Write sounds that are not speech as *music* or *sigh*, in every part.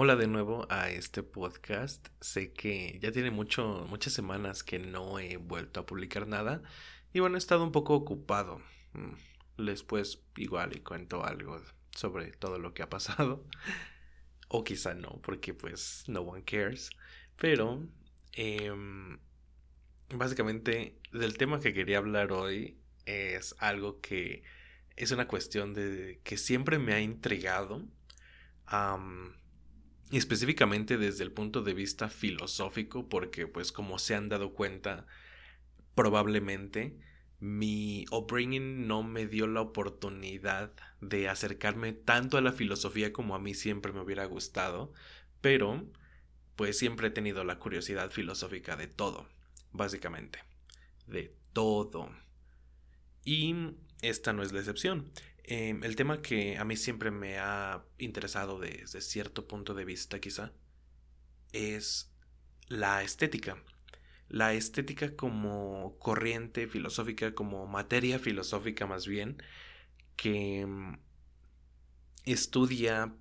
Hola de nuevo a este podcast. Sé que ya tiene mucho, muchas semanas que no he vuelto a publicar nada. Y bueno, he estado un poco ocupado. Mm, después igual y cuento algo sobre todo lo que ha pasado. *laughs* O quizá no, porque pues no one cares. Pero em, básicamente del tema que quería hablar hoy es algo que es una cuestión de que siempre me ha intrigado. Y específicamente desde el punto de vista filosófico, porque pues como se han dado cuenta, probablemente mi upbringing no me dio la oportunidad de acercarme tanto a la filosofía como a mí siempre me hubiera gustado, pero pues siempre he tenido la curiosidad filosófica de todo, básicamente, de todo. Y esta no es la excepción. Em, el tema que a mí siempre me ha interesado desde cierto punto de vista quizá es la estética. La estética como corriente filosófica, como materia filosófica más bien, que em, estudia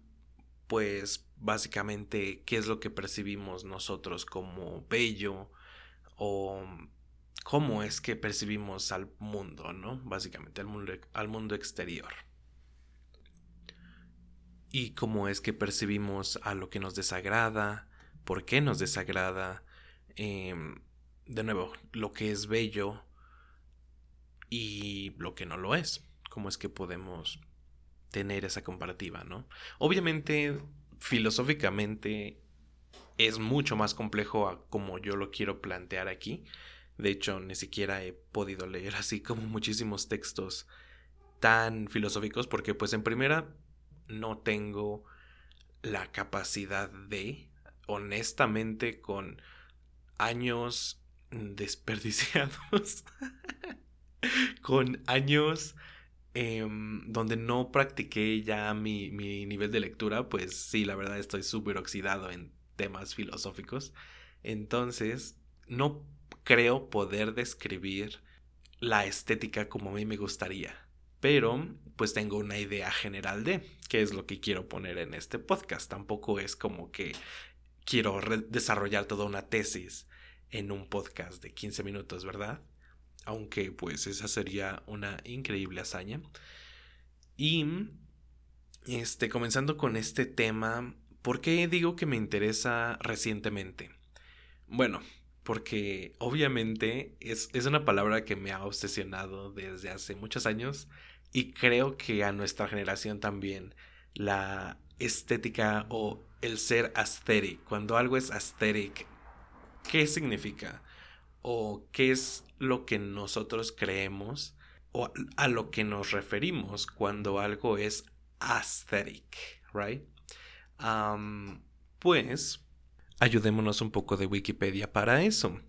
pues básicamente qué es lo que percibimos nosotros como bello o cómo es que percibimos al mundo, ¿no? Básicamente al mundo, al mundo exterior. Y cómo es que percibimos a lo que nos desagrada, por qué nos desagrada, em, de nuevo, lo que es bello y lo que no lo es. Cómo es que podemos tener esa comparativa, ¿no? Obviamente, filosóficamente es mucho más complejo a como yo lo quiero plantear aquí, de hecho, ni siquiera he podido leer así como muchísimos textos tan filosóficos porque pues en primera no tengo la capacidad de, honestamente, con años desperdiciados, *laughs* con años em, donde no practiqué ya mi, mi nivel de lectura, pues sí, la verdad estoy súper oxidado en temas filosóficos. Entonces, no creo poder describir la estética como a mí me gustaría. Pero pues tengo una idea general de qué es lo que quiero poner en este podcast. Tampoco es como que quiero desarrollar toda una tesis en un podcast de 15 minutos, ¿verdad? Aunque pues esa sería una increíble hazaña. Y este comenzando con este tema, ¿por qué digo que me interesa recientemente? Bueno, porque obviamente es, una palabra que me ha obsesionado desde hace muchos años y creo que a nuestra generación también la estética o el ser aesthetic, cuando algo es aesthetic, ¿qué significa? ¿O qué es lo que nosotros creemos o a lo que nos referimos cuando algo es aesthetic, right? pues ayudémonos un poco de Wikipedia para eso.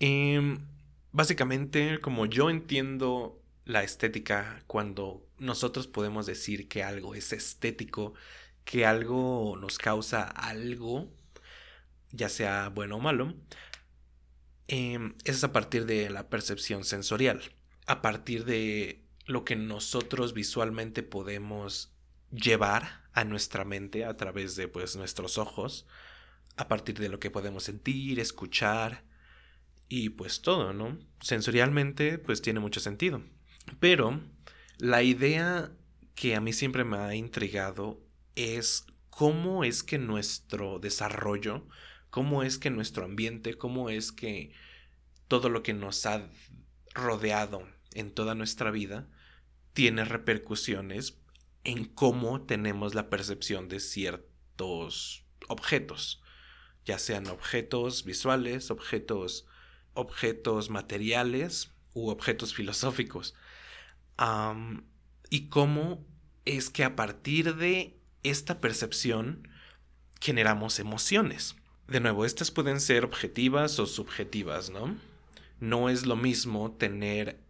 Em, básicamente, como yo entiendo la estética, cuando nosotros podemos decir que algo es estético, que algo nos causa algo, ya sea bueno o malo, em, es a partir de la percepción sensorial, a partir de lo que nosotros visualmente podemos llevar a nuestra mente a través de pues nuestros ojos a partir de lo que podemos sentir, escuchar y pues todo, ¿no? Sensorialmente pues tiene mucho sentido. Pero la idea que a mí siempre me ha intrigado es cómo es que nuestro desarrollo, cómo es que nuestro ambiente, cómo es que todo lo que nos ha rodeado en toda nuestra vida tiene repercusiones en cómo tenemos la percepción de ciertos objetos ya sean objetos visuales, objetos, objetos materiales u objetos *laughs* filosóficos. y cómo es que a partir de esta percepción generamos emociones. De nuevo, estas pueden ser objetivas o subjetivas, ¿no? No es lo mismo tener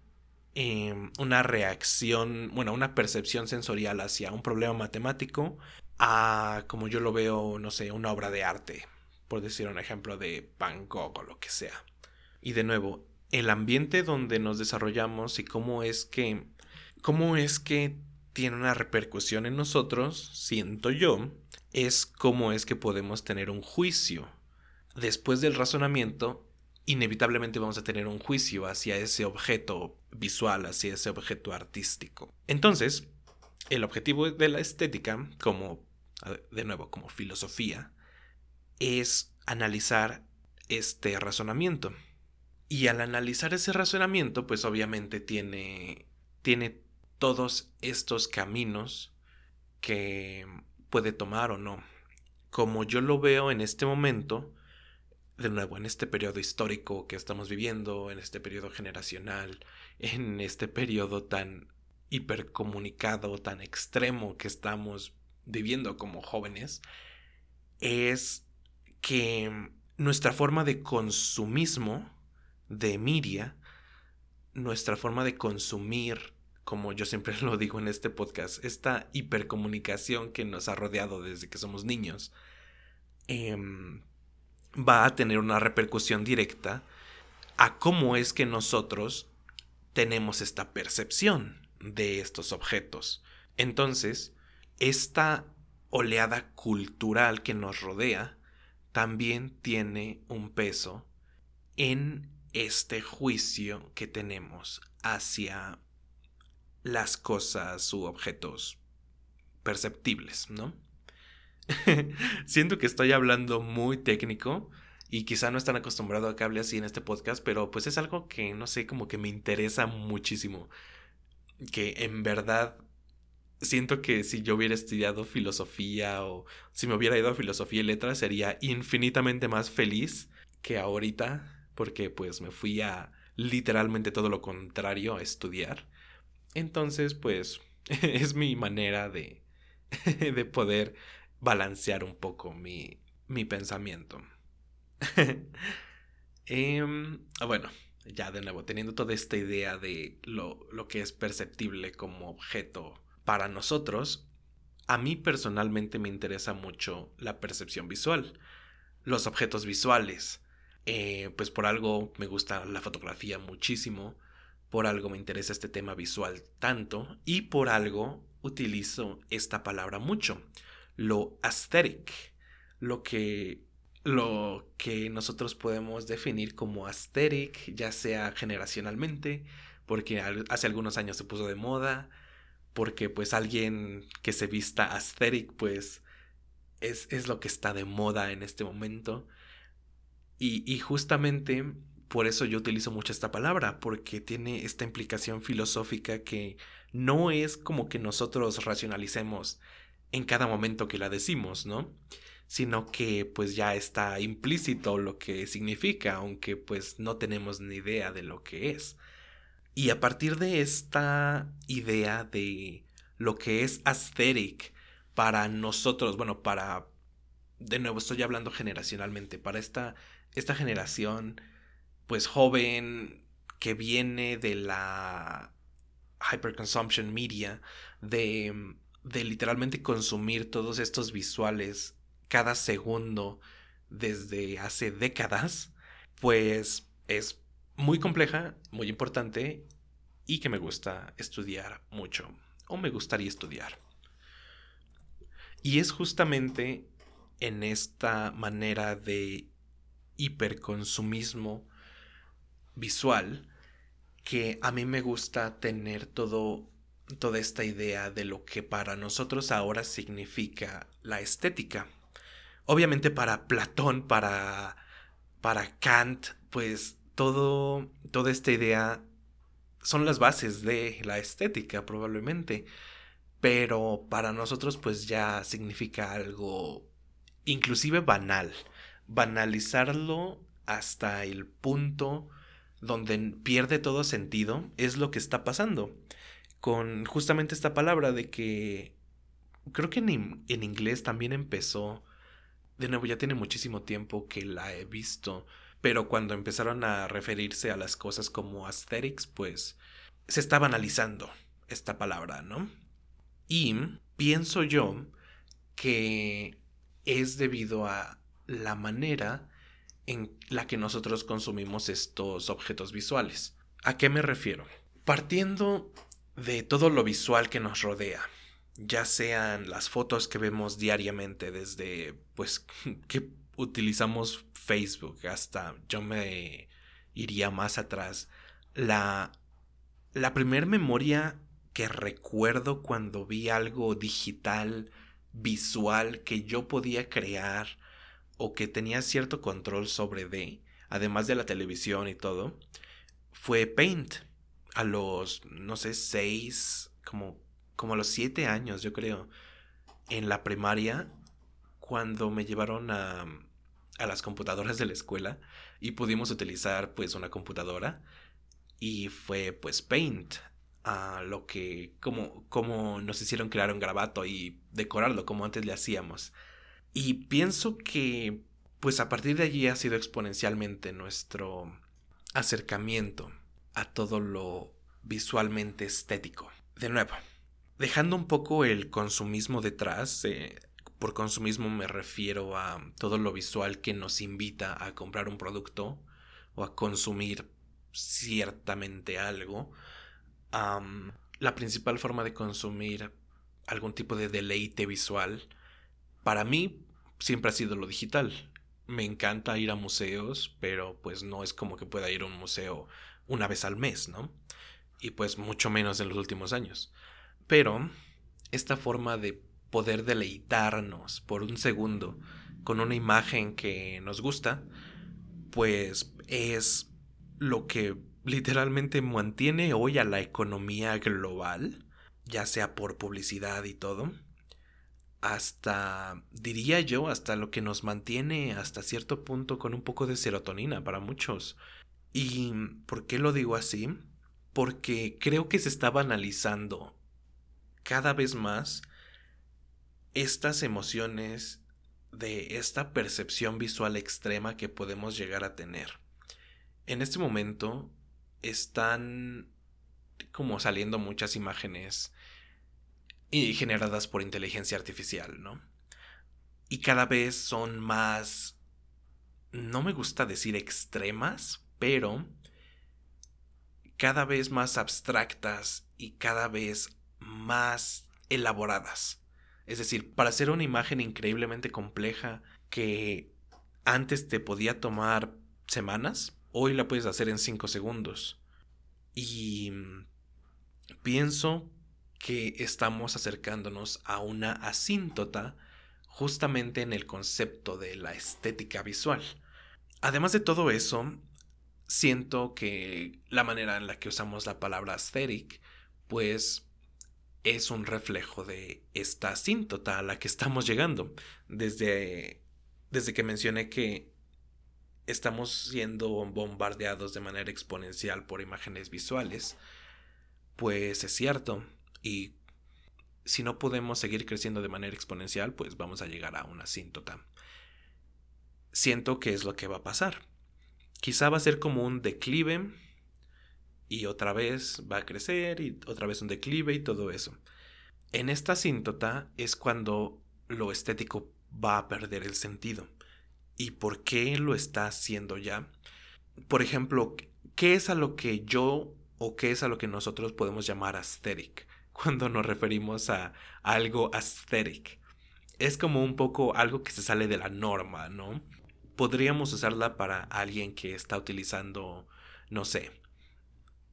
em, una reacción, bueno, una percepción sensorial hacia un problema matemático a, como yo lo veo, no sé, una obra de arte, por decir un ejemplo de Van Gogh o lo que sea. Y de nuevo, el ambiente donde nos desarrollamos y cómo es que cómo es que tiene una repercusión en nosotros, siento yo, es cómo es que podemos tener un juicio. Después del razonamiento, inevitablemente vamos a tener un juicio hacia ese objeto visual, hacia ese objeto artístico. Entonces, el objetivo de la estética, como, de nuevo, como filosofía, es analizar este razonamiento. Y al analizar ese razonamiento, pues obviamente tiene, tiene todos estos caminos que puede tomar o no. Como yo lo veo en este momento, de nuevo, en este periodo histórico que estamos viviendo, en este periodo generacional, en este periodo tan hipercomunicado, tan extremo que estamos viviendo como jóvenes, es que nuestra forma de consumismo de media, nuestra forma de consumir, como yo siempre *laughs* lo digo en este podcast, esta hipercomunicación que nos ha rodeado desde que somos niños, em, va a tener una repercusión directa a cómo es que nosotros tenemos esta percepción de estos objetos. Entonces, esta oleada cultural que nos rodea también tiene un peso en este juicio que tenemos hacia las cosas u objetos perceptibles, ¿no? *laughs* Siento que estoy hablando muy técnico y quizá no están acostumbrados a que hable así en este podcast, pero pues es algo que no sé, como que me interesa muchísimo. Que en verdad siento que si yo hubiera estudiado filosofía o si me hubiera ido a filosofía y letras sería infinitamente más feliz que ahorita, porque pues me fui a literalmente todo lo contrario a estudiar. Entonces, pues *laughs* es mi manera de, *laughs* de poder balancear un poco mi, mi pensamiento. *laughs* Em, bueno, ya de nuevo, teniendo toda esta idea de lo, lo que es perceptible como objeto para nosotros, a mí personalmente me interesa mucho la percepción visual, los objetos visuales. Eh, pues por algo me gusta la fotografía muchísimo, por algo me interesa este tema visual tanto y por algo utilizo esta palabra mucho, lo aesthetic, lo que lo que nosotros podemos definir como aesthetic, ya sea generacionalmente, porque hace algunos años se puso de moda, porque pues alguien que se vista aesthetic pues es, es lo que está de moda en este momento. Y, y, justamente por eso yo utilizo mucho esta palabra, porque tiene esta implicación filosófica que no es como que nosotros racionalicemos en cada momento que la decimos, ¿no? Sino que pues ya está implícito lo que significa, aunque pues no tenemos ni idea de lo que es. Y a partir de esta idea de lo que es aesthetic para nosotros, bueno, para, de nuevo estoy hablando generacionalmente, para esta, esta generación, pues joven, que viene de la hyperconsumption media, de, de literalmente consumir todos estos visuales cada segundo desde hace décadas, pues es muy compleja, muy importante y que me gusta estudiar mucho o me gustaría estudiar. Y es justamente en esta manera de hiperconsumismo visual que a mí me gusta tener todo toda esta idea de lo que para nosotros ahora significa la estética. Obviamente para Platón, para para Kant, pues todo, toda esta idea son las bases de la estética probablemente, pero para nosotros pues ya significa algo inclusive banal, banalizarlo hasta el punto donde pierde todo sentido es lo que está pasando. Con justamente esta palabra de que creo que en, en inglés también empezó, de nuevo ya tiene muchísimo tiempo que la he visto, pero cuando empezaron a referirse a las cosas como aesthetics, pues se estaba analizando esta palabra, ¿no? Y pienso yo que es debido a la manera en la que nosotros consumimos estos objetos visuales. ¿A qué me refiero? Partiendo de todo lo visual que nos rodea, ya sean las fotos que vemos diariamente desde pues *laughs* que utilizamos Facebook hasta yo me iría más atrás. La la primer memoria que recuerdo cuando vi algo digital visual que yo podía crear o que tenía cierto control sobre de además de la televisión y todo fue Paint. A los no sé seis como como a los siete años, yo creo, en la primaria, cuando me llevaron a, a las computadoras de la escuela y pudimos utilizar pues una computadora y fue pues Paint a lo que como como nos hicieron crear un grabato y decorarlo como antes le hacíamos. Y pienso que pues a partir de allí ha sido exponencialmente nuestro acercamiento a todo lo visualmente estético. De nuevo Dejando un poco el consumismo detrás, eh, por consumismo me refiero a todo lo visual que nos invita a comprar un producto o a consumir ciertamente algo. la principal forma de consumir algún tipo de deleite visual, para mí, siempre ha sido lo digital. Me encanta ir a museos, pero pues no es como que pueda ir a un museo una vez al mes, ¿no? Y pues mucho menos en los últimos años. Pero esta forma de poder deleitarnos por un segundo con una imagen que nos gusta, pues es lo que literalmente mantiene hoy a la economía global, ya sea por publicidad y todo, hasta, diría yo, hasta lo que nos mantiene hasta cierto punto con un poco de serotonina para muchos. ¿Y por qué lo digo así? Porque creo que se está banalizando cada vez más estas emociones de esta percepción visual extrema que podemos llegar a tener. En este momento están como saliendo muchas imágenes y generadas por inteligencia artificial, ¿no? Y cada vez son más, no me gusta decir extremas, pero cada vez más abstractas y cada vez más elaboradas. Es decir, para hacer una imagen increíblemente compleja que antes te podía tomar semanas, hoy la puedes hacer en 5 segundos. Y pienso que estamos acercándonos a una asíntota justamente en el concepto de la estética visual. Además de todo eso, siento que la manera en la que usamos la palabra aesthetic, pues es un reflejo de esta asíntota a la que estamos llegando. Desde, desde que mencioné que estamos siendo bombardeados de manera exponencial por imágenes visuales, pues es cierto. Y si no podemos seguir creciendo de manera exponencial, pues vamos a llegar a una asíntota. Siento que es lo que va a pasar. Quizá va a ser como un declive y otra vez va a crecer y otra vez un declive y todo eso. En esta asíntota es cuando lo estético va a perder el sentido. ¿Y por qué lo está haciendo ya? Por ejemplo, ¿qué es a lo que yo o qué es a lo que nosotros podemos llamar aesthetic *laughs* cuando nos referimos a algo aesthetic? Es como un poco algo que se sale de la norma, ¿no? Podríamos usarla para alguien que está utilizando, no sé,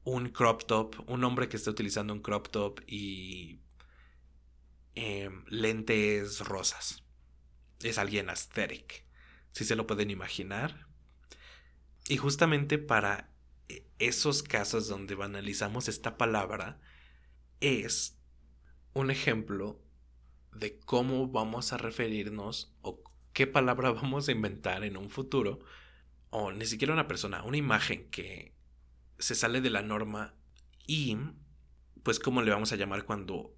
un crop top, un hombre que está utilizando un crop top y em, lentes rosas. Es alguien aesthetic, si se lo pueden imaginar. Y justamente para e, esos casos donde banalizamos esta palabra, es un ejemplo de cómo vamos a referirnos o qué palabra *laughs* vamos a inventar en un futuro, o ni siquiera una persona, una imagen que se sale de la norma y pues cómo le vamos a llamar cuando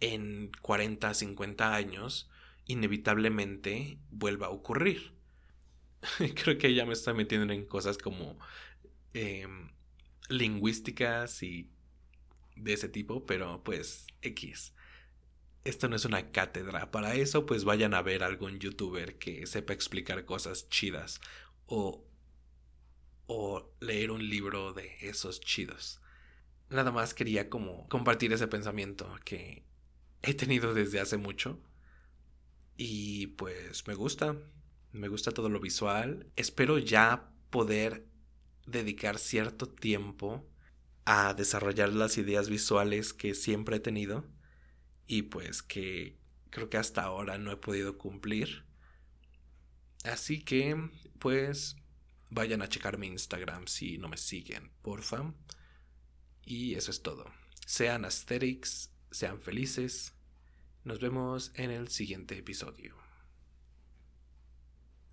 en 40, 50 años inevitablemente vuelva a ocurrir. *laughs* Creo que ya me está metiendo en cosas como em, lingüísticas y de ese tipo, pero pues X. Esto no es una cátedra. Para eso, pues vayan a ver algún youtuber que sepa explicar cosas chidas. O o leer un libro de esos chidos. Nada más quería como compartir ese pensamiento que he tenido desde hace mucho. Y pues me gusta, me gusta todo lo visual. Espero ya poder dedicar cierto tiempo a desarrollar las ideas visuales que siempre he tenido y pues que creo que hasta ahora no he podido cumplir. Así que pues vayan a checar mi Instagram si no me siguen, porfa. Y eso es todo. Sean aesthetics, sean felices. Nos vemos en el siguiente episodio.